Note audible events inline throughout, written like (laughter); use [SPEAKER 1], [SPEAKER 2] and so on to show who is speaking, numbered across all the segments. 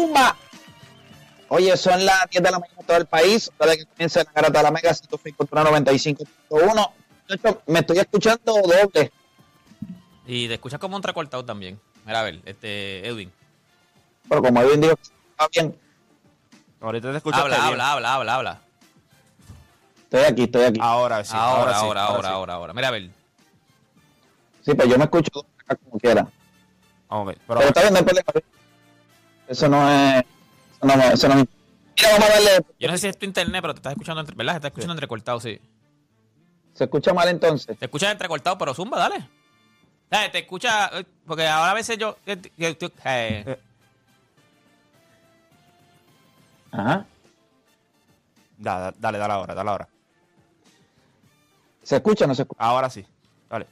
[SPEAKER 1] Zumba. Oye, son las 10 de la mañana en todo el país. Desde que comienza la garata de la Mega 105.95.1. Muchachos, Me estoy escuchando doble.
[SPEAKER 2] Y te escuchas como un entrecortado también. Mira, a ver, este, Edwin.
[SPEAKER 1] Pero como Edwin dijo, está bien.
[SPEAKER 3] Ahorita te escuchaste
[SPEAKER 2] Habla,
[SPEAKER 3] bien.
[SPEAKER 2] habla, habla, habla, habla.
[SPEAKER 1] Estoy aquí, estoy aquí.
[SPEAKER 3] Ahora sí.
[SPEAKER 2] ahora,
[SPEAKER 3] sí,
[SPEAKER 2] ahora, ahora,
[SPEAKER 3] sí.
[SPEAKER 2] ahora, ahora. Mira, a ver.
[SPEAKER 1] Sí, pues yo me escucho como quiera.
[SPEAKER 3] Ok,
[SPEAKER 1] Pero,
[SPEAKER 3] pero
[SPEAKER 1] está bien, no hay problema. Eso no es. Eso no, eso no Mira, vamos a darle.
[SPEAKER 2] Yo no sé si es tu internet, pero te estás escuchando, entre, ¿verdad? Te estás escuchando entrecortado, sí.
[SPEAKER 1] Se escucha mal entonces.
[SPEAKER 2] Te escuchas entrecortado, pero zumba, dale. Eh, te escucha, eh, porque ahora a veces yo... eh, eh,
[SPEAKER 1] Ajá.
[SPEAKER 3] Da- dale, dale ahora, dale ahora.
[SPEAKER 1] ¿Se escucha o no se escucha?
[SPEAKER 3] Ahora sí. Dale.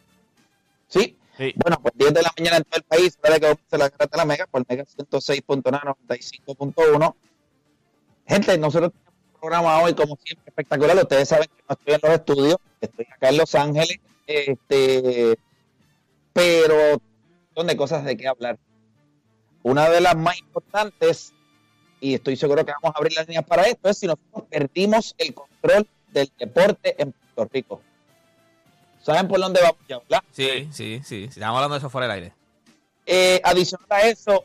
[SPEAKER 1] Sí. Bueno, pues 10 de la mañana en todo el país, para que comience la garata de la Mega, por Mega 106.995.1. Gente, nosotros tenemos un programa hoy, como siempre, espectacular. Ustedes saben que no estoy en los estudios, estoy acá en Los Ángeles, este, pero son de cosas de qué hablar. Una de las más importantes, y estoy seguro que vamos a abrir las líneas para esto, es si nosotros perdimos el control del deporte en Puerto Rico. ¿Saben por dónde vamos ya, verdad?
[SPEAKER 2] sí, sí, sí. Estamos hablando de eso fuera del aire.
[SPEAKER 1] Eh, adicional a eso,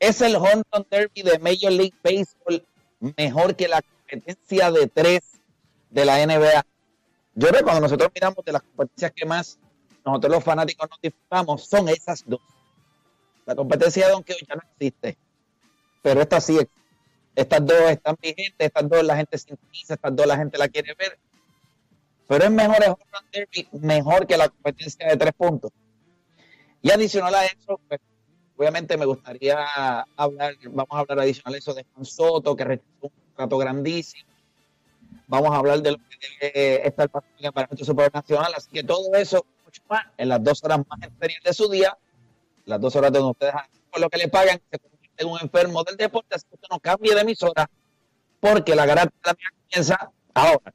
[SPEAKER 1] es el Honton Derby de Major League Baseball mejor que la competencia de tres de la NBA. Yo creo que cuando nosotros miramos de las competencias que más nosotros los fanáticos nos disfrutamos, son esas dos. La competencia de Donkey ya no existe, pero esta sí. Estas dos están vigentes, estas dos la gente sintoniza, estas dos la gente la quiere ver. Pero es mejor el Home Run Derby, mejor que la competencia de tres puntos. Y adicional a eso, pues, obviamente me gustaría hablar, vamos a hablar adicional a eso de Juan Soto, que rechazó un contrato grandísimo. Vamos a hablar de lo que debe estar pasando en el Parlamento Supernacional. Así que todo eso, mucho más, en las dos horas más enteras de su día, las dos horas donde ustedes por lo que le pagan, se convierte en un enfermo del deporte, así que usted no cambie de emisora, porque la garata mía comienza ahora.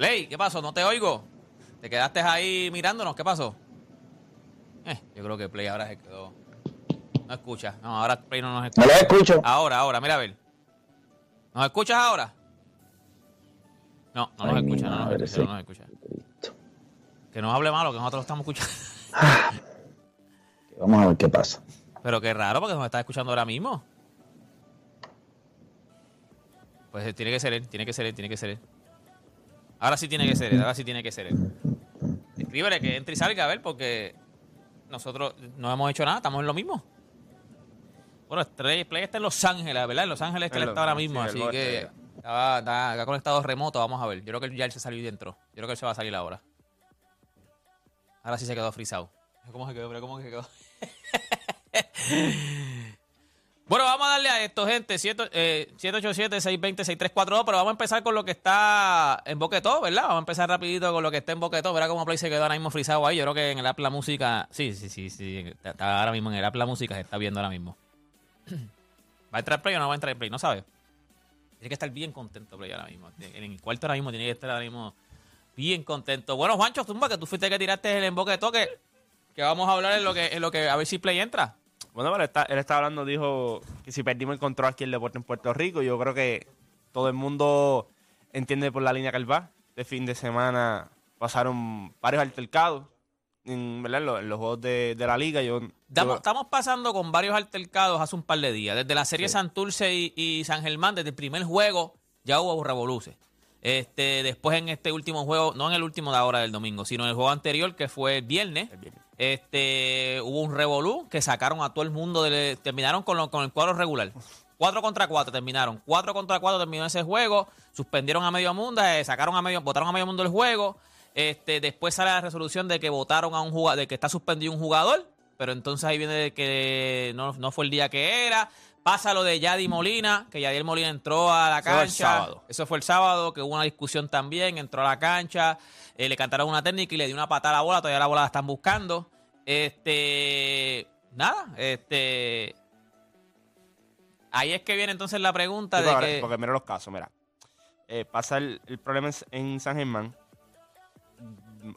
[SPEAKER 2] Play, ¿qué pasó? No te oigo. Te quedaste ahí mirándonos. ¿Qué pasó? Eh, yo creo que Play ahora se quedó. No escucha. No, ahora Play no nos
[SPEAKER 1] No
[SPEAKER 2] escucha.
[SPEAKER 1] lo escucho.
[SPEAKER 2] Ahora, ahora, mira a ver. ¿Nos escuchas ahora? No, no nos
[SPEAKER 1] Ay,
[SPEAKER 2] escucha, no nos escucha,
[SPEAKER 1] sí.
[SPEAKER 2] no nos escucha. Que nos hable malo, que nosotros lo estamos escuchando. (laughs)
[SPEAKER 1] Vamos a ver qué pasa.
[SPEAKER 2] Pero qué raro, porque nos está escuchando ahora mismo. Pues tiene que ser él, tiene que ser él, tiene que ser él. Ahora sí tiene que ser él, ahora sí tiene que ser él. Escríbele que entre y salga a ver, porque nosotros no hemos hecho nada, estamos en lo mismo. Bueno, Play, Play está en Los Ángeles, ¿verdad? En Los Ángeles es que él está ahora mismo,
[SPEAKER 3] sí,
[SPEAKER 2] así que está, está- está conectado remoto, vamos a ver. Yo creo que ya él se salió ahí dentro. Yo creo que él se va a salir ahora. Ahora sí se quedó frisado. ¿Cómo se quedó? Pero ¿Cómo se quedó? (laughs) Bueno, vamos a darle a esto, gente. eh, 787-620-6342. Pero vamos a empezar con lo que está en Boquetó, ¿verdad? Vamos a empezar rapidito con lo que está en Boquetó. Verá cómo Play se quedó ahora mismo frisado ahí. Yo creo que en el app La Música... Sí, sí, sí, sí. Está, ahora mismo en el app La Música. Se está viendo ahora mismo. (clears throat) ¿Va a entrar Play o no va a entrar Play? No sabe. Tiene que estar bien contento Play ahora mismo. En el cuarto ahora mismo tiene que estar ahora mismo bien contento. Bueno, Juancho, Zumba, que tú fuiste que tiraste el emboque de toque. Que vamos a hablar en lo que, en lo que a ver si Play entra.
[SPEAKER 3] Bueno, pero está- él está hablando, dijo que si perdimos el control aquí el deporte en Puerto Rico, yo creo que todo el mundo entiende por la línea que él va. De fin de semana pasaron varios altercados en, ¿verdad? en los, los juegos de, de la liga. Yo,
[SPEAKER 2] Estamos,
[SPEAKER 3] yo-
[SPEAKER 2] estamos pasando con varios altercados hace un par de días. Desde la serie Santurce y, y San Germán, desde el primer juego, ya hubo revoluces. Este, después en este último juego, no en el último de ahora del domingo, sino en el juego anterior, que fue el viernes,
[SPEAKER 3] El viernes.
[SPEAKER 2] Este, hubo un revolú que sacaron a todo el mundo, terminaron con, el cuadro regular. 4 contra 4 terminaron. 4 contra 4 terminó ese juego. Suspendieron a medio mundo, eh, sacaron a medio, votaron a medio mundo el juego. Este, después sale la resolución de que votaron a un jugador, de que está suspendido un jugador. Pero entonces ahí viene de que no fue el día que era. Pasa lo de Yadi Molina, que Yadiel Molina entró a la
[SPEAKER 3] Eso fue el
[SPEAKER 2] cancha.
[SPEAKER 3] sábado.
[SPEAKER 2] Eso fue el sábado, que hubo una discusión también, entró a la cancha, eh, le cantaron una técnica y le dio una patada a la bola, todavía la bola la están buscando. Este, nada, este, ahí es que viene entonces la pregunta
[SPEAKER 3] Sí,
[SPEAKER 2] de
[SPEAKER 3] porque,
[SPEAKER 2] que...
[SPEAKER 3] porque mira los casos, mira. Eh, pasa el, el problema en, San Germán.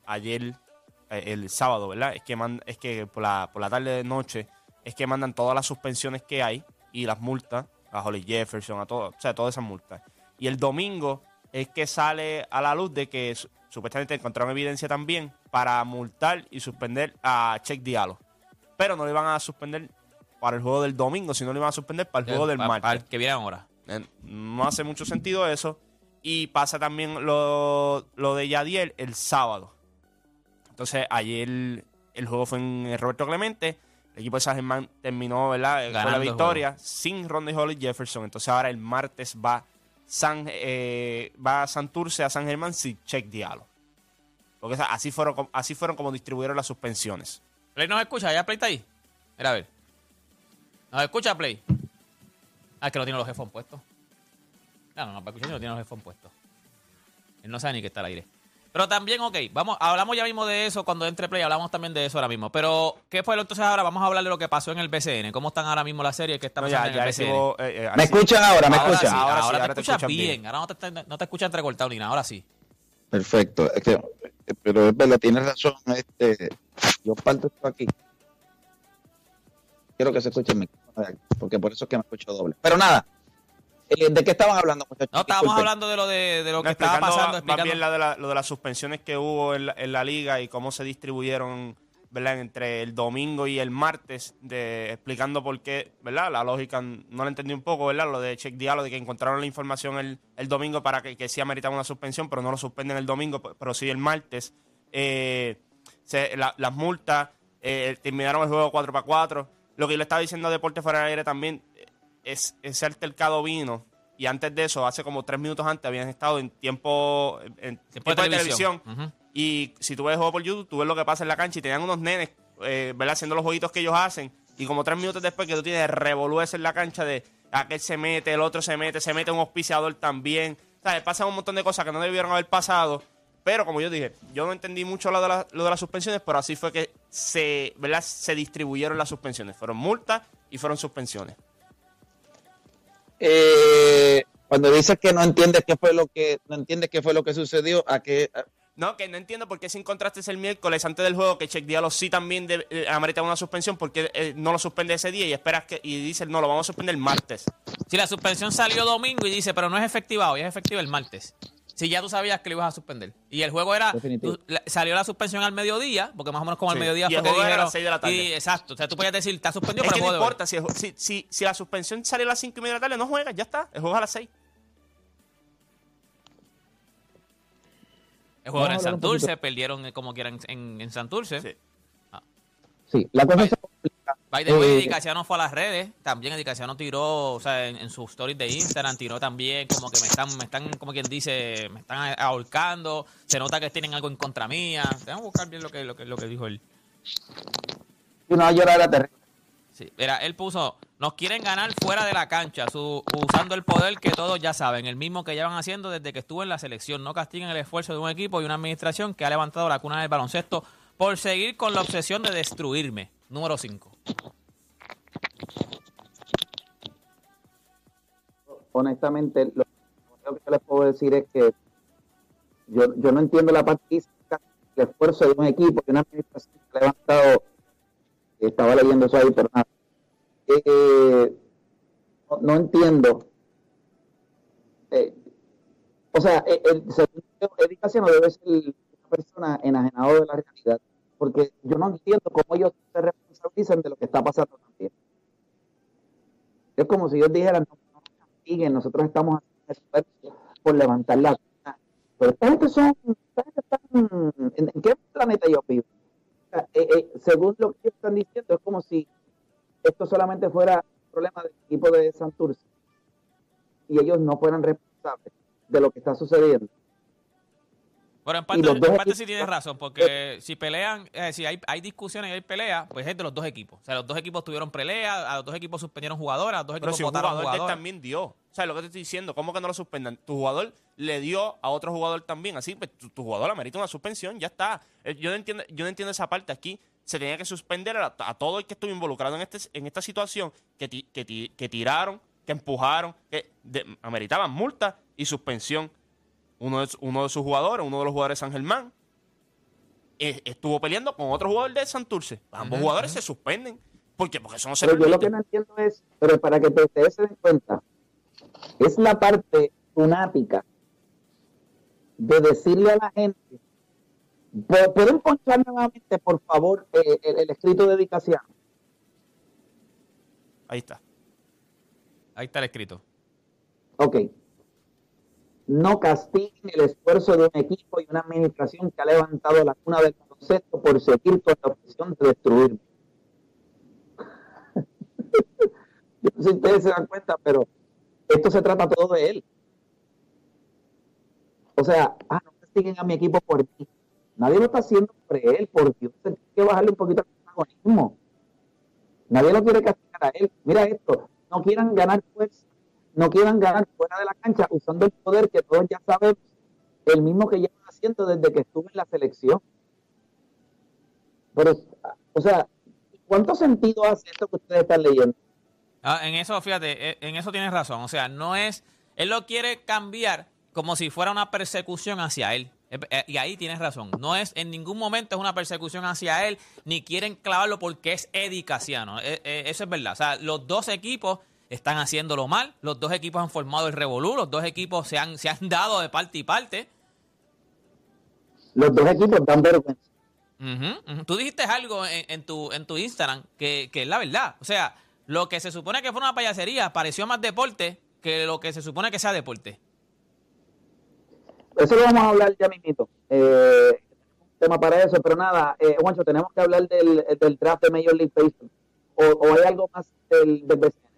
[SPEAKER 3] Ayer, eh, el sábado, ¿verdad? Es que, es que por, la, por la tarde de noche es que mandan todas las suspensiones que hay y las multas a Holly Jefferson, a todo, o sea, todas esas multas. Y el domingo es que sale a la luz de que su- supuestamente encontraron evidencia también para multar y suspender a Check Diallo. Pero no le iban a suspender para el juego del domingo, sino le iban a suspender para el juego del
[SPEAKER 2] pa-
[SPEAKER 3] martes.
[SPEAKER 2] para el que viene ahora.
[SPEAKER 3] Eh, No hace mucho sentido eso. Y pasa también lo, lo de Yadiel el sábado. Entonces, ayer el juego fue en Roberto Clemente. El equipo de San Germán terminó ¿verdad? con
[SPEAKER 2] Ganando
[SPEAKER 3] la
[SPEAKER 2] el
[SPEAKER 3] victoria sin Ronde Holly Jefferson. Entonces, ahora el martes va San eh, va Santurce a San Germán sin Check Diallo. Porque así fueron, así fueron como distribuyeron las suspensiones.
[SPEAKER 2] Play nos escucha, ya Play está ahí. Mira a ver. ¿Nos escucha Play? Ah, es que no tiene los headphones puestos. No, no, no, para escuchar no tiene los headphones puestos. Él no sabe ni que está al aire. Pero también, ok, vamos, hablamos ya mismo de eso cuando entre Play, hablamos también de eso ahora mismo. Pero, ¿qué fue lo entonces ahora? Vamos a hablar de lo que pasó en el BCN. ¿Cómo están ahora mismo las series que está
[SPEAKER 3] No,
[SPEAKER 2] pasando
[SPEAKER 3] ya,
[SPEAKER 2] en
[SPEAKER 3] ya
[SPEAKER 2] el BCN?
[SPEAKER 3] eh, eh,
[SPEAKER 1] ¿Me escuchan ahora? ¿Me
[SPEAKER 2] ahora
[SPEAKER 1] escuchan?
[SPEAKER 2] sí,
[SPEAKER 3] Ahora
[SPEAKER 2] ahora,
[SPEAKER 3] sí,
[SPEAKER 2] te
[SPEAKER 3] ahora te
[SPEAKER 2] escuchas
[SPEAKER 3] escuchan
[SPEAKER 2] bien.
[SPEAKER 3] bien.
[SPEAKER 2] Ahora no te, no te escuchas entrecortado ni nada, ahora sí.
[SPEAKER 1] Perfecto. Es que, pero es verdad, tienes razón. Este, yo parto esto aquí. Quiero que se escuche el micrófono porque por eso es que me escucho doble. Pero nada, eh, ¿de qué estaban hablando, muchachos?
[SPEAKER 2] No, estábamos
[SPEAKER 1] Disculpen.
[SPEAKER 2] hablando de lo de, de lo
[SPEAKER 3] No,
[SPEAKER 2] que estaba
[SPEAKER 3] explicando
[SPEAKER 2] pasando.
[SPEAKER 3] más bien la de la- lo de las suspensiones que hubo en la, en la liga y cómo se distribuyeron ¿verdad? entre el domingo y el martes, de, explicando por qué, ¿verdad? La lógica no la entendí un poco, ¿verdad? Lo de Check Diallo, de que encontraron la información el, el domingo para que, que sí ameritaba una suspensión, pero no lo suspenden el domingo, pero sí el martes. Eh, se- la- las multas eh, terminaron el juego 4 para 4. Lo que yo le estaba diciendo a Deporte Fuera del Aire también, es, ese altercado vino y antes de eso, hace como tres minutos antes, habían estado en tiempo, en tiempo de televisión. Y si tú ves el juego por YouTube, tú ves lo que pasa en la cancha y tenían unos nenes, eh, ¿verdad? Haciendo los jueguitos que ellos hacen. Y como tres minutos después que tú tienes revolúes en la cancha de aquel se mete, el otro se mete, se mete un auspiciador también. ¿Sabes? Pasan un montón de cosas que no debieron haber pasado. Pero como yo dije, yo no entendí mucho lo de, la- lo de las suspensiones, pero así fue que se, ¿verdad? se distribuyeron las suspensiones. Fueron multas y fueron suspensiones.
[SPEAKER 1] Eh, cuando dices que no entiendes qué fue lo que no entiendes qué fue lo que sucedió, a qué a-
[SPEAKER 3] No, que no entiendo por qué si encontraste el miércoles antes del juego que Check Diallo sí también debe- eh, amerita una suspensión, porque eh, no lo suspende ese día y esperas que y dice no, lo vamos a suspender el martes.
[SPEAKER 2] Si la suspensión salió domingo y dice, pero no es efectiva hoy, es efectiva el martes. Si ya tú sabías que lo ibas a suspender. Y el juego era. Tú- la- salió la suspensión al mediodía, porque más o menos como al
[SPEAKER 3] Sí.
[SPEAKER 2] mediodía
[SPEAKER 3] Y el
[SPEAKER 2] fue que
[SPEAKER 3] juego era a
[SPEAKER 2] dijeron.
[SPEAKER 3] las seis de la tarde.
[SPEAKER 2] y- exacto. O sea, tú podías decir, está suspendido,
[SPEAKER 3] Es
[SPEAKER 2] pero
[SPEAKER 3] que no
[SPEAKER 2] juego
[SPEAKER 3] importa, si, si, si, si la suspensión sale a las 5 y media de la tarde, no juegas, ya está. El juego es a las 6.
[SPEAKER 2] El juego era en Santurce, perdieron eh, como quieran en, en Santurce.
[SPEAKER 3] Sí.
[SPEAKER 1] sí, la cosa se complica.
[SPEAKER 2] By the way,
[SPEAKER 1] Eh,
[SPEAKER 2] Edicaciano fue a las redes. También Edicaciano tiró, o sea, en, en sus stories de Instagram, tiró también como que me están, me están, como quien dice, me están ahorcando. Se nota que tienen algo en contra mía. Tengo que buscar bien lo que, lo que, lo que dijo él.
[SPEAKER 1] y no llorar era terrible.
[SPEAKER 2] Sí, mira, él puso, nos quieren ganar fuera de la cancha, su- usando el poder que todos ya saben, el mismo que llevan haciendo desde que estuvo en la selección. No castiguen el esfuerzo de un equipo y una administración que ha levantado la cuna del baloncesto por seguir con la obsesión de destruirme. Número 5.
[SPEAKER 1] Honestamente, lo que les puedo decir es que yo, yo no entiendo la parte el esfuerzo de un equipo, de una administración que ha levantado, estaba leyendo eso ahí, pero nada. Eh, no, entiendo. Eh, o sea, el, yo, Eddie Casiano debe ser una persona enajenada de la realidad, porque yo no entiendo cómo ellos se responsabilizan de lo que está pasando también. Es como si ellos dijeran, no, no nos nosotros estamos haciendo esfuerzo por levantar la. Pero esta gente son, esta gente están, ¿en, en qué planeta ellos viven? Eh, eh, según lo que ellos están diciendo, es como si esto solamente fuera un problema del equipo de Santurce y ellos no fueran responsables de lo que está sucediendo.
[SPEAKER 2] Bueno, en
[SPEAKER 1] Y
[SPEAKER 2] parte,
[SPEAKER 1] los dos
[SPEAKER 2] en parte
[SPEAKER 1] equipos-
[SPEAKER 2] sí tienes razón, porque si pelean, eh, si hay, hay discusiones y hay peleas, pues es de los dos equipos. O sea, los dos equipos tuvieron pelea, a los dos equipos suspendieron jugadores, a los dos
[SPEAKER 3] Pero
[SPEAKER 2] equipos
[SPEAKER 3] si un
[SPEAKER 2] votaron
[SPEAKER 3] jugador
[SPEAKER 2] jugadores.
[SPEAKER 3] también dio. O sea, lo que te estoy diciendo, ¿cómo que no lo suspendan? Tu jugador le dio a otro jugador también. Así, pues tu, tu jugador amerita una suspensión, ya está. Eh, Yo no entiendo, yo no entiendo esa parte aquí. Se tenía que suspender a, a todo el que estuvo involucrado en, este, en esta situación, que, ti- que, ti- que tiraron, que empujaron, que de- ameritaban multa y suspensión. Uno de, uno de sus jugadores, uno de los jugadores de San Germán, eh, estuvo peleando con otro jugador de Santurce. Ambos jugadores se suspenden. ¿Por qué? Porque eso no se
[SPEAKER 1] Pero yo lo que no entiendo es, pero para que te- ustedes se den cuenta, es la parte lunática de decirle a la gente, "¿Pu- ¿pueden ponchar nuevamente, por favor, eh, el, el escrito de dedicación?
[SPEAKER 3] Ahí está.
[SPEAKER 2] Ahí está el escrito.
[SPEAKER 1] Ok. No castiguen el esfuerzo de un equipo y una administración que ha levantado la cuna del baloncesto por seguir con la obsesión de destruirme. (laughs) Yo no sé si ustedes se dan cuenta, pero esto se trata todo de él. O sea, ah, no castiguen a mi equipo por mí. Nadie lo está haciendo por él, por Dios. Hay que bajarle un poquito al protagonismo. Nadie lo quiere castigar a él. Mira esto, no quieran ganar fuerza, no quieran ganar fuera de la cancha usando el poder que todos ya sabemos, el mismo que llevan haciendo desde que estuve en la selección. Pero, o sea, ¿cuánto sentido hace esto que ustedes están leyendo?
[SPEAKER 2] Ah, en eso, fíjate, eh, en eso tienes razón. O sea, no es. Él lo quiere cambiar como si fuera una persecución hacia él. Eh, eh, Y ahí tienes razón. No es, en ningún momento es una persecución hacia él, ni quieren clavarlo porque es Eddie Casiano. Eso es verdad. O sea, los dos equipos están haciéndolo mal. Los dos equipos han formado el revolú. Los dos equipos se han, se han dado de parte y parte.
[SPEAKER 1] Los dos equipos dan vergüenza.
[SPEAKER 2] Ujú. Tú dijiste algo en, en tu, en tu Instagram que, que es la verdad. O sea, lo que se supone que fue una payasería pareció más deporte que lo que se supone que sea deporte.
[SPEAKER 1] Eso lo vamos a hablar ya mismito. Eh, tema para eso, pero nada, eh, Juancho, tenemos que hablar del, del draft de Major League Baseball. O, o hay algo más del, del BCN.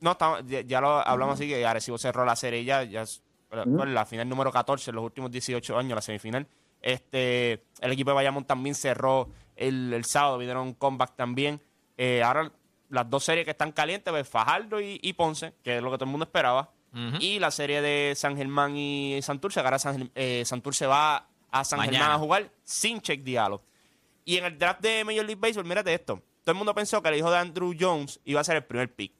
[SPEAKER 3] No, estamos- ya, ya lo hablamos así, que Arecibo cerró la serie ya, ya es- bueno, la final número 14 en los últimos 18 años, la semifinal. Este, el equipo de Bayamón también cerró el, el sábado, vinieron un comeback también. Eh, ahora las dos series que están calientes, pues, Fajardo y, y Ponce, que es lo que todo el mundo esperaba. Y la serie de San Germán y Santurce, ahora San, eh, Santurce va a San
[SPEAKER 2] Mañana.
[SPEAKER 3] Germán a jugar sin check diálogo. Y en el draft de Major League Baseball, mírate esto. Todo el mundo pensó que el hijo de Andrew Jones iba a ser el primer pick.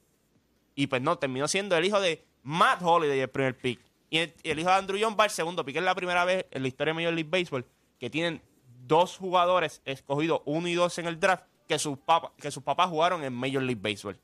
[SPEAKER 3] Y pues no, terminó siendo el hijo de Matt Holiday el primer pick. Y el, hijo de Andrew Jones va el segundo pick. Es la primera vez en la historia de Major League Baseball que tienen dos jugadores escogidos, uno y dos en el draft, que sus, papas que sus papás jugaron en Major League Baseball.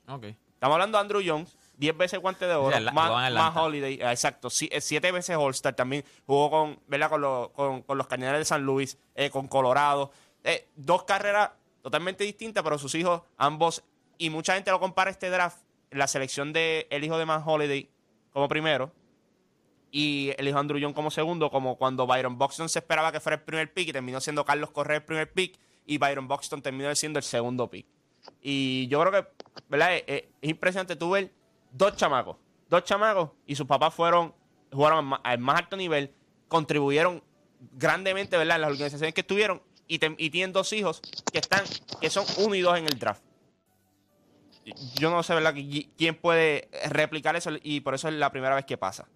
[SPEAKER 3] Estamos hablando de Andrew Jones, 10 veces guante de oro, más. Holiday, ah, exacto, eh, siete veces All-Star también, jugó con, ¿verdad? Con, los- con, con los de San Luis, eh, con Colorado, Eh, dos carreras totalmente distintas, pero sus hijos, ambos, y mucha gente lo compara este draft, la selección de el hijo de Matt Holiday como primero, y el hijo de Andrew Jones como segundo, como cuando Byron Buxton se esperaba que fuera el primer pick y terminó siendo Carlos Correa el primer pick y Byron Buxton terminó siendo el segundo pick. Y yo creo que, ¿verdad? Es, es- es impresionante tú ver dos chamacos, dos chamacos y sus papás fueron, jugaron al más, alto nivel, contribuyeron grandemente, ¿verdad? En las organizaciones que estuvieron y, y tienen dos hijos que están, que son uno y dos en el draft. Yo no sé, ¿Quién puede replicar eso? Y por eso es la primera vez que pasa.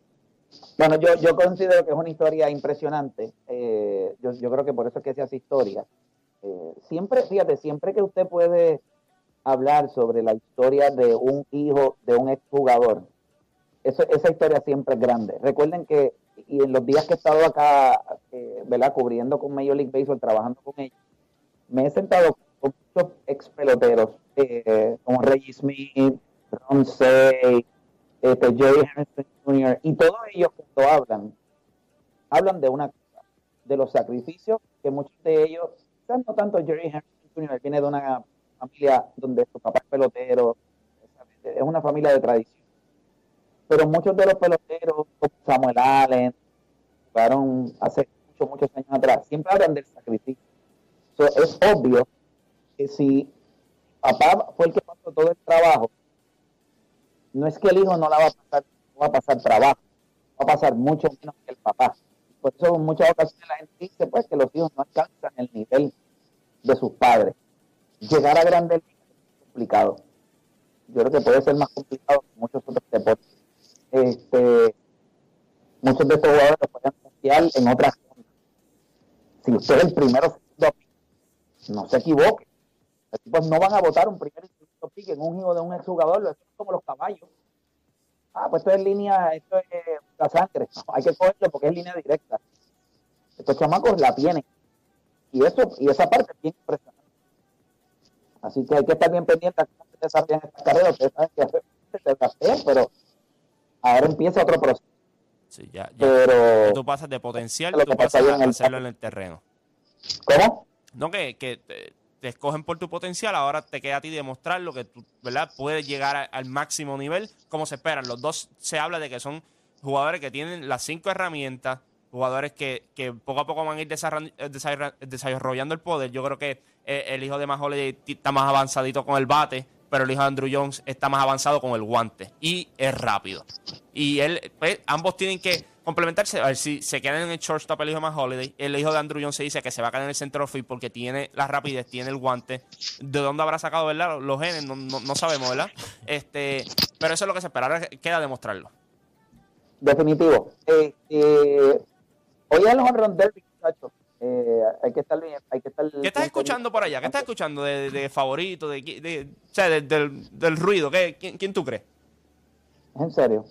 [SPEAKER 1] Bueno, yo, yo considero que es una historia impresionante. Eh, yo, yo creo que por eso es que se hace historia. Eh, siempre, fíjate, siempre que usted puede hablar sobre la historia de un hijo de un exjugador, eso, esa historia siempre es grande. Recuerden que, y en los días que he estado acá, eh, ¿verdad? Cubriendo con Major League Baseball, trabajando con ellos, me he sentado muchos ex peloteros, eh, como Reggie Smith, Ron Say, este, Jerry Harrison Jr., y todos ellos cuando hablan, hablan de una cosa, de los sacrificios que muchos de ellos, quizás no tanto Jerry Harrison Jr., viene de una familia donde su papá es pelotero, es una familia de tradición. Pero muchos de los peloteros, como Samuel Allen, jugaron hace muchos, muchos años atrás, siempre hablan del sacrificio. So, es obvio si papá fue el que pasó todo el trabajo, no es que el hijo no la va a pasar, no va a pasar trabajo, va a pasar mucho menos que el papá. Por eso en muchas ocasiones la gente dice pues que los hijos no alcanzan el nivel de sus padres. Llegar a grandes es complicado. Yo creo que puede ser más complicado que muchos otros deportes. Este, muchos de estos jugadores lo pueden confiar en otras rondas. Si usted es el primero no se equivoque. Los equipos no van a votar un primer y segundo pick en un hijo de un exjugador, eso es como los caballos. Ah, pues esto es línea, esto es la sangre. No, (laughs) hay que cogerlo porque es línea directa. Estos chamacos la tienen. Y eso, y esa parte es bien impresionante. Así que hay que estar bien pendiente a cómo se desarrollan estas carreras. Ustedes saben que se draftean, pero ahora empieza otro proceso.
[SPEAKER 3] Sí, ya, ya.
[SPEAKER 1] Pero,
[SPEAKER 3] Tú pasas de potencial,
[SPEAKER 1] Lo que
[SPEAKER 3] tú
[SPEAKER 1] pasa
[SPEAKER 3] pasas a hacerlo en el terreno.
[SPEAKER 1] ¿cómo?
[SPEAKER 3] No que, que te, escogen por tu potencial, ahora te queda a ti demostrar lo que tú, ¿verdad? Puedes llegar al máximo nivel como se esperan. Los dos se habla de que son jugadores que tienen las cinco herramientas, jugadores que, que poco a poco van a ir eh, desarroll- desarrollando el poder. Yo creo que eh, el hijo de ti- está más avanzadito con el bate, pero el hijo de Andrew Jones está más avanzado con el guante y es rápido. Y él, pues, ambos tienen que complementarse. A ver si se quedan en el shortstop el hijo Matt Holiday. El hijo de Andrew Jones se dice que se va a quedar en el centro field porque tiene la rapidez, tiene el guante. ¿De dónde habrá sacado, verdad? Los- genes, no, no- no sabemos, ¿verdad? Este, pero eso es lo que se espera. Ahora queda demostrarlo.
[SPEAKER 1] Definitivo. Eh, eh, hoy es el derby, muchachos. Eh, hay que estar bien. Hay que estar
[SPEAKER 3] ¿Qué estás escuchando por allá? ¿Qué estás escuchando de, de favorito? De, de- o sea, de- del, del ruido. ¿Qué, quién, quién tú crees?
[SPEAKER 1] Es en serio.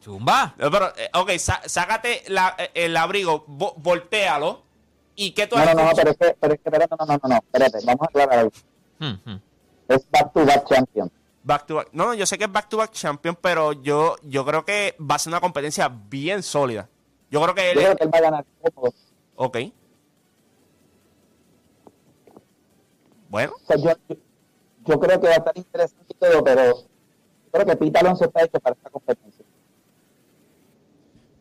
[SPEAKER 2] Chumba.
[SPEAKER 3] Pero, eh, ok, sa- sácate la- eh, el abrigo, vo- voltealo. ¿Y qué tú
[SPEAKER 1] No, no, no, pero es que, pero es que, espérate, no, no, no, no, espérate, vamos a aclarar algo.
[SPEAKER 2] Hmm, hmm.
[SPEAKER 1] Es back to back champion.
[SPEAKER 3] Back to back. No, no, yo sé que es back to back champion, pero yo, yo creo que va a ser una competencia bien sólida. Yo creo que
[SPEAKER 1] Yo
[SPEAKER 3] él.
[SPEAKER 1] creo que él va a ganar cómodo.
[SPEAKER 3] Ok. Bueno,
[SPEAKER 1] O sea, yo, creo que va a estar interesante y todo, pero yo creo que Pete Alonso está hecho para esta competencia.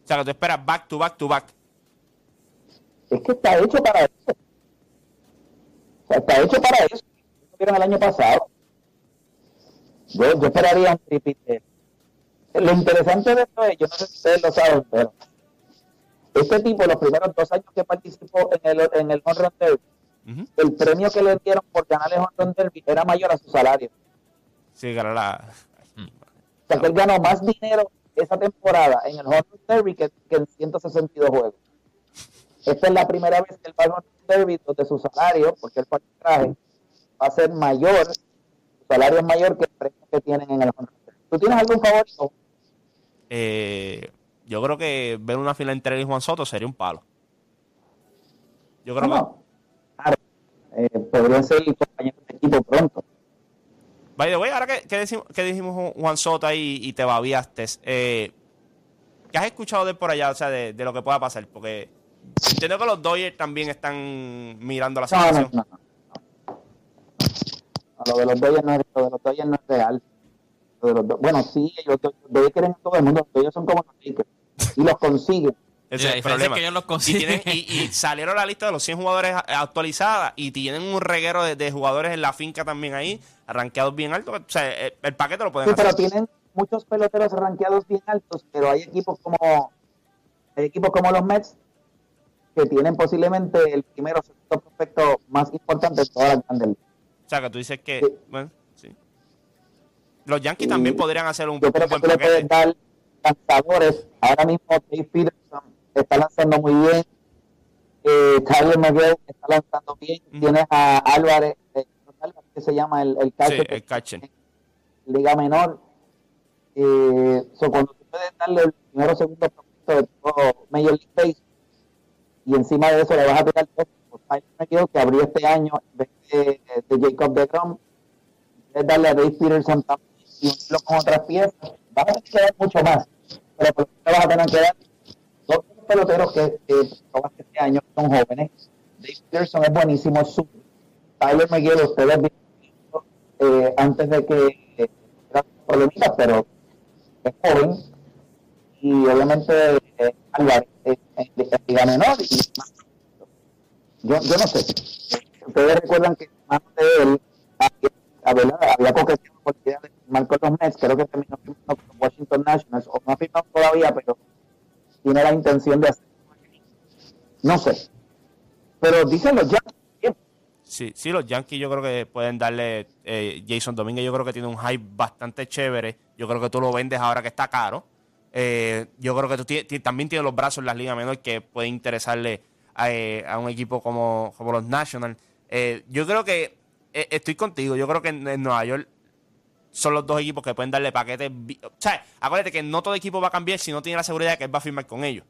[SPEAKER 3] O sea, que tú esperas back to back to back.
[SPEAKER 1] Es que está hecho para eso. O sea, está hecho para eso. Vieron el año pasado. Yo, yo esperaría un tripite. Lo interesante de esto es, yo no sé si ustedes lo saben, pero este tipo, los primeros dos años que participó en el, en el Home Run Derby,
[SPEAKER 3] Ujú.
[SPEAKER 1] el premio que le dieron por ganar el Home Run Derby era mayor a su salario.
[SPEAKER 3] Sí, ganó la.
[SPEAKER 1] O sea, que él ganó más dinero esa temporada en el Run Derby que, que en 162 juegos. Esta es la primera vez que Home Run Derby donde su salario, porque el traje va a ser mayor, su salario es mayor que el premio que tienen en el Run Derby. ¿Tú tienes algún favorito?
[SPEAKER 3] Eh, yo creo que ver una final entre él y Juan Soto sería un palo. Yo creo que.
[SPEAKER 1] No. Claro, eh, podrían ser compañeros de equipo pronto.
[SPEAKER 3] By the way, ahora que, que decimos, que dijimos Juan Soto ahí y te babiaste, eh, ¿qué has escuchado de por allá? O sea, de, de lo que pueda pasar. Porque entiendo que los Dodgers también están mirando la
[SPEAKER 1] no,
[SPEAKER 3] situación.
[SPEAKER 1] no, no. No, Lo de los Dodgers no es, lo de los Dodgers no es real. Lo de los Do- bueno, sí, ellos, los Dodgers quieren a todo el mundo. Los Dodgers son como los Lakers. Y los consiguen.
[SPEAKER 3] Ese
[SPEAKER 2] la
[SPEAKER 3] es el
[SPEAKER 2] diferencia es
[SPEAKER 3] problema.
[SPEAKER 2] que ellos los
[SPEAKER 3] y,
[SPEAKER 2] consiguen.
[SPEAKER 3] tienen- y- y salieron la lista de los 100 jugadores actualizada y tienen un reguero de, de jugadores en la finca también ahí, arranqueados bien altos. O sea, el, el paquete lo pueden
[SPEAKER 1] Sí, pero
[SPEAKER 3] hacer.
[SPEAKER 1] tienen muchos peloteros rankeados bien altos, pero hay equipos como hay equipos como los Mets que tienen posiblemente el primero o segundo prospecto más importante de todas las grandes.
[SPEAKER 3] O sea, que tú dices que.
[SPEAKER 1] Sí.
[SPEAKER 3] Bueno, sí. Los Yankees
[SPEAKER 1] Y
[SPEAKER 3] también podrían hacer un,
[SPEAKER 1] Yo
[SPEAKER 3] un
[SPEAKER 1] creo que
[SPEAKER 3] buen
[SPEAKER 1] le puedes dar lanzadores. Ahora mismo Dave Peterson está lanzando muy bien. Eh, Tyler McGill está lanzando bien.
[SPEAKER 3] Ujú.
[SPEAKER 1] Tienes a Álvarez, eh, que se llama el, el
[SPEAKER 3] Sí,
[SPEAKER 1] catcher
[SPEAKER 3] el catcher.
[SPEAKER 1] liga menor. Eh, so, cuando tú puedes darle el primero o segundo prospecto de todo Major League Base y encima de eso le vas a tirar dos por Tyler McGill que abrió este año en vez de, de Jacob DeGrom puedes darle a Dave Peterson también y unirlo con otras piezas vas a tener que dar mucho más pero por lo vas a tener que dar peloteros que, que probaste este año son jóvenes. Dave Peterson es buenísimo súper Tyler McGill ustedes eh, antes de que eh, tuviera problemitas, pero es joven. Y obviamente eh, Álvarez de es liga menor y yo, yo no sé. Ustedes recuerdan que más de él había, había, coqueteado por la idea de firmar con los Mets creo que terminó firmando con Washington Nationals. O no ha firmado todavía pero tiene la intención de hacerlo no sé pero dicen los Yankees
[SPEAKER 3] Sí, sí, los Yankees yo creo que pueden darle. eh, Jason Domínguez yo creo que tiene un hype bastante chévere. Yo creo que tú lo vendes ahora que está caro. Eh, yo creo que tú también tienes los brazos en las ligas menores que puede interesarle a, eh, a un equipo como, como los Nationals. Yo creo que estoy contigo. Yo creo que en, en Nueva York son los dos equipos que pueden darle paquetes. O sea, acuérdate que no todo equipo va a cambiar si no tiene la seguridad de que él va a firmar con ellos.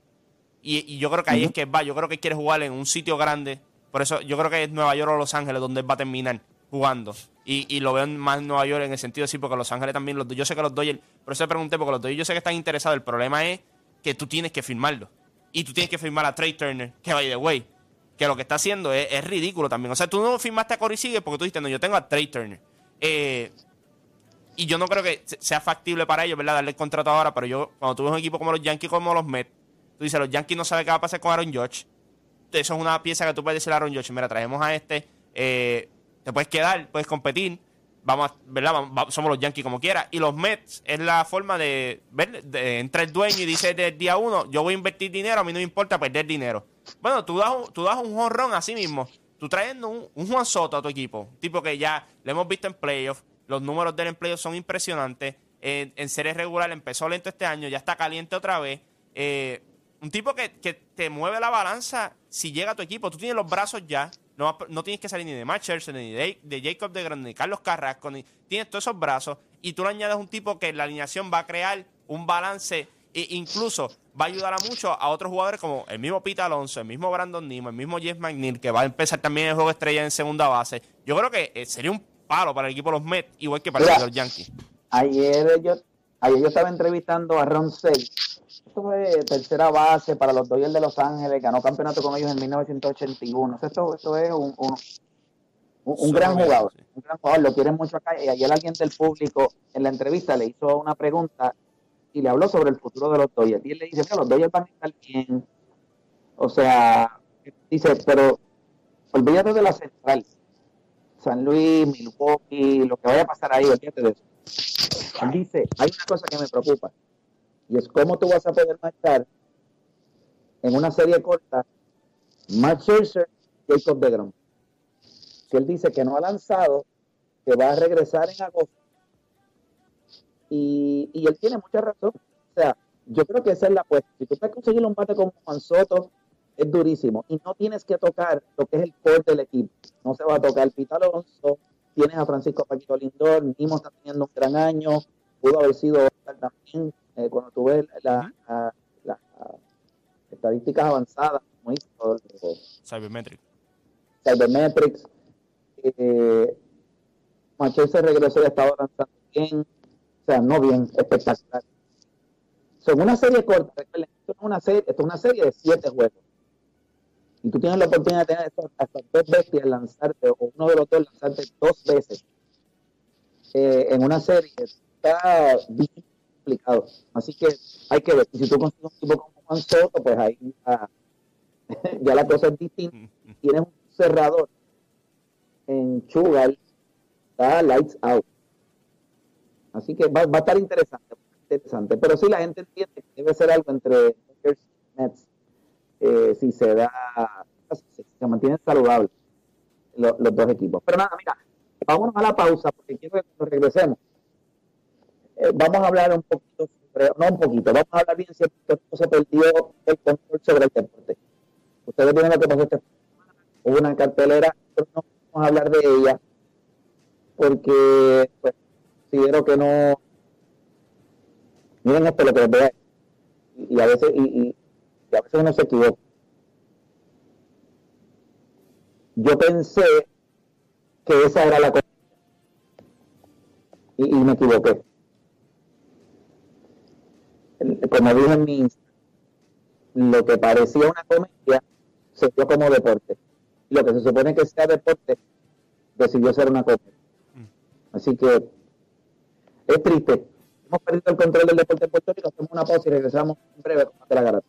[SPEAKER 3] Y, y yo creo que ahí es que él va. Yo creo que él quiere jugar en un sitio grande. Por eso yo creo que es Nueva York o Los Ángeles donde él va a terminar jugando. Y, y lo veo más en Nueva York en el sentido de sí, porque Los Ángeles también. Los, yo sé que los Dodgers. Por eso te pregunté, porque los Dodgers yo sé que están interesados. El problema es que tú tienes que firmarlo. Y tú tienes que firmar a Trey Turner, que by the way, que lo que está haciendo es, es ridículo también. O sea, tú no firmaste a Corey Seager porque tú dijiste, no, yo tengo a Trey Turner. Eh, y yo no creo que se- sea factible para ellos, ¿verdad? Darle el contrato ahora, pero yo, cuando tú ves un equipo como los Yankees, como los Mets, tú dices, los Yankees no saben qué va a pasar con Aaron Judge. Eso es una pieza que tú puedes decirle a Aaron Judge, mira, traemos a este, eh, te puedes quedar, puedes competir, vamos, a- ¿verdad? Somos los Yankees como quiera. Y los Mets es la forma de, ver, de entra el dueño y dice desde día uno, yo voy a invertir dinero, a mí no me importa perder dinero. Bueno, tú das un, tú das un jonrón así mismo. Tú trayendo un, un Juan Soto a tu equipo, tipo que ya lo hemos visto en playoffs, los números del empleo son impresionantes. En, series regular empezó lento este año, ya está caliente otra vez. Eh, un tipo que, que te mueve la balanza si llega a tu equipo. Tú tienes los brazos ya. No, no tienes que salir ni de Matt ni de, de Jacob de Grande, ni Carlos Carrasco. Ni, tienes todos esos brazos. Y tú le añades un tipo que la alineación va a crear un balance. E incluso va a ayudar a mucho a otros jugadores como el mismo Pete Alonso, el mismo Brandon Nimo, el mismo Jeff McNeil, que va a empezar también el juego estrella en segunda base. Yo creo que eh, sería un palo para el equipo de los Mets, igual que para el
[SPEAKER 1] Mira.
[SPEAKER 3] de los Yankees.
[SPEAKER 1] Ayer yo, ayer yo estaba entrevistando a Ron Sey. Esto fue tercera base para los Dodgers de Los Ángeles. Ganó campeonato con ellos en 1981. Esto, esto es un, un, un- un gran jugador.
[SPEAKER 3] sí.
[SPEAKER 1] Un gran jugador. Lo quieren mucho acá. Y ayer alguien del público en la entrevista le hizo una pregunta y le habló sobre el futuro de los Dodgers. Y él le dice, mira, los Dodgers van a estar bien. O sea, dice, pero olvídate de la central. San Luis, Milwaukee, lo que vaya a pasar ahí, olvídate de eso. Él dice, hay una cosa que me preocupa, y es cómo tú vas a poder marchar en una serie corta Mark Scherzer y Jacob DeGrom. Si él dice que no ha lanzado, que va a regresar en agosto, y, y él tiene mucha razón. O sea, yo creo que esa es la apuesta. Si tú puedes conseguir un bate como Juan Soto, es durísimo. Y no tienes que tocar lo que es el core del equipo. No se va a tocar Pita Alonso, tienes a Francisco Paquito Lindor, Nimo está teniendo un gran año, pudo haber sido también, eh, cuando tú ves la- la- las estadísticas avanzadas, como hizo eh,
[SPEAKER 3] Cybermetric.
[SPEAKER 1] Cybermetrics, eh, Machel se regresó y ha estado lanzando bien, o sea, no bien, espectacular. Son una serie corta, recuerden, esto es una serie, esto es una serie de siete juegos. Y tú tienes la oportunidad de tener hasta dos bestias lanzarte, o uno de los dos lanzarte dos veces eh, en una serie, está bien complicado. Así que hay que ver. Y si tú consigues un tipo como Juan Soto, pues ahí ya, (laughs) ya la cosa es distinta (laughs) tienes un cerrador en Sugar, está lights out. Así que va, va a estar interesante, interesante. Pero sí la gente entiende que debe ser algo entre Dodgers y Mets, eh, si se da, se mantienen saludables lo- los dos equipos. Pero nada, mira, vámonos a la pausa porque quiero que cuando regresemos eh, vamos a hablar un poquito sobre, no un poquito, vamos a hablar bien si se perdió el control sobre el deporte. Ustedes vieron lo que pasó este hubo una cartelera, pero no vamos a hablar de ella porque pues, considero que no miren esto lo que les voy a y, y a veces y, y- a veces uno se equivoca yo pensé que esa era la cosa y, y me equivoqué como dije en mi Instagram, lo que parecía una comedia se vio como deporte lo que se supone que sea deporte decidió ser una comedia. Así que es triste. Hemos perdido el control del deporte en Puerto Rico. Hacemos una pausa y regresamos en breve con la garata.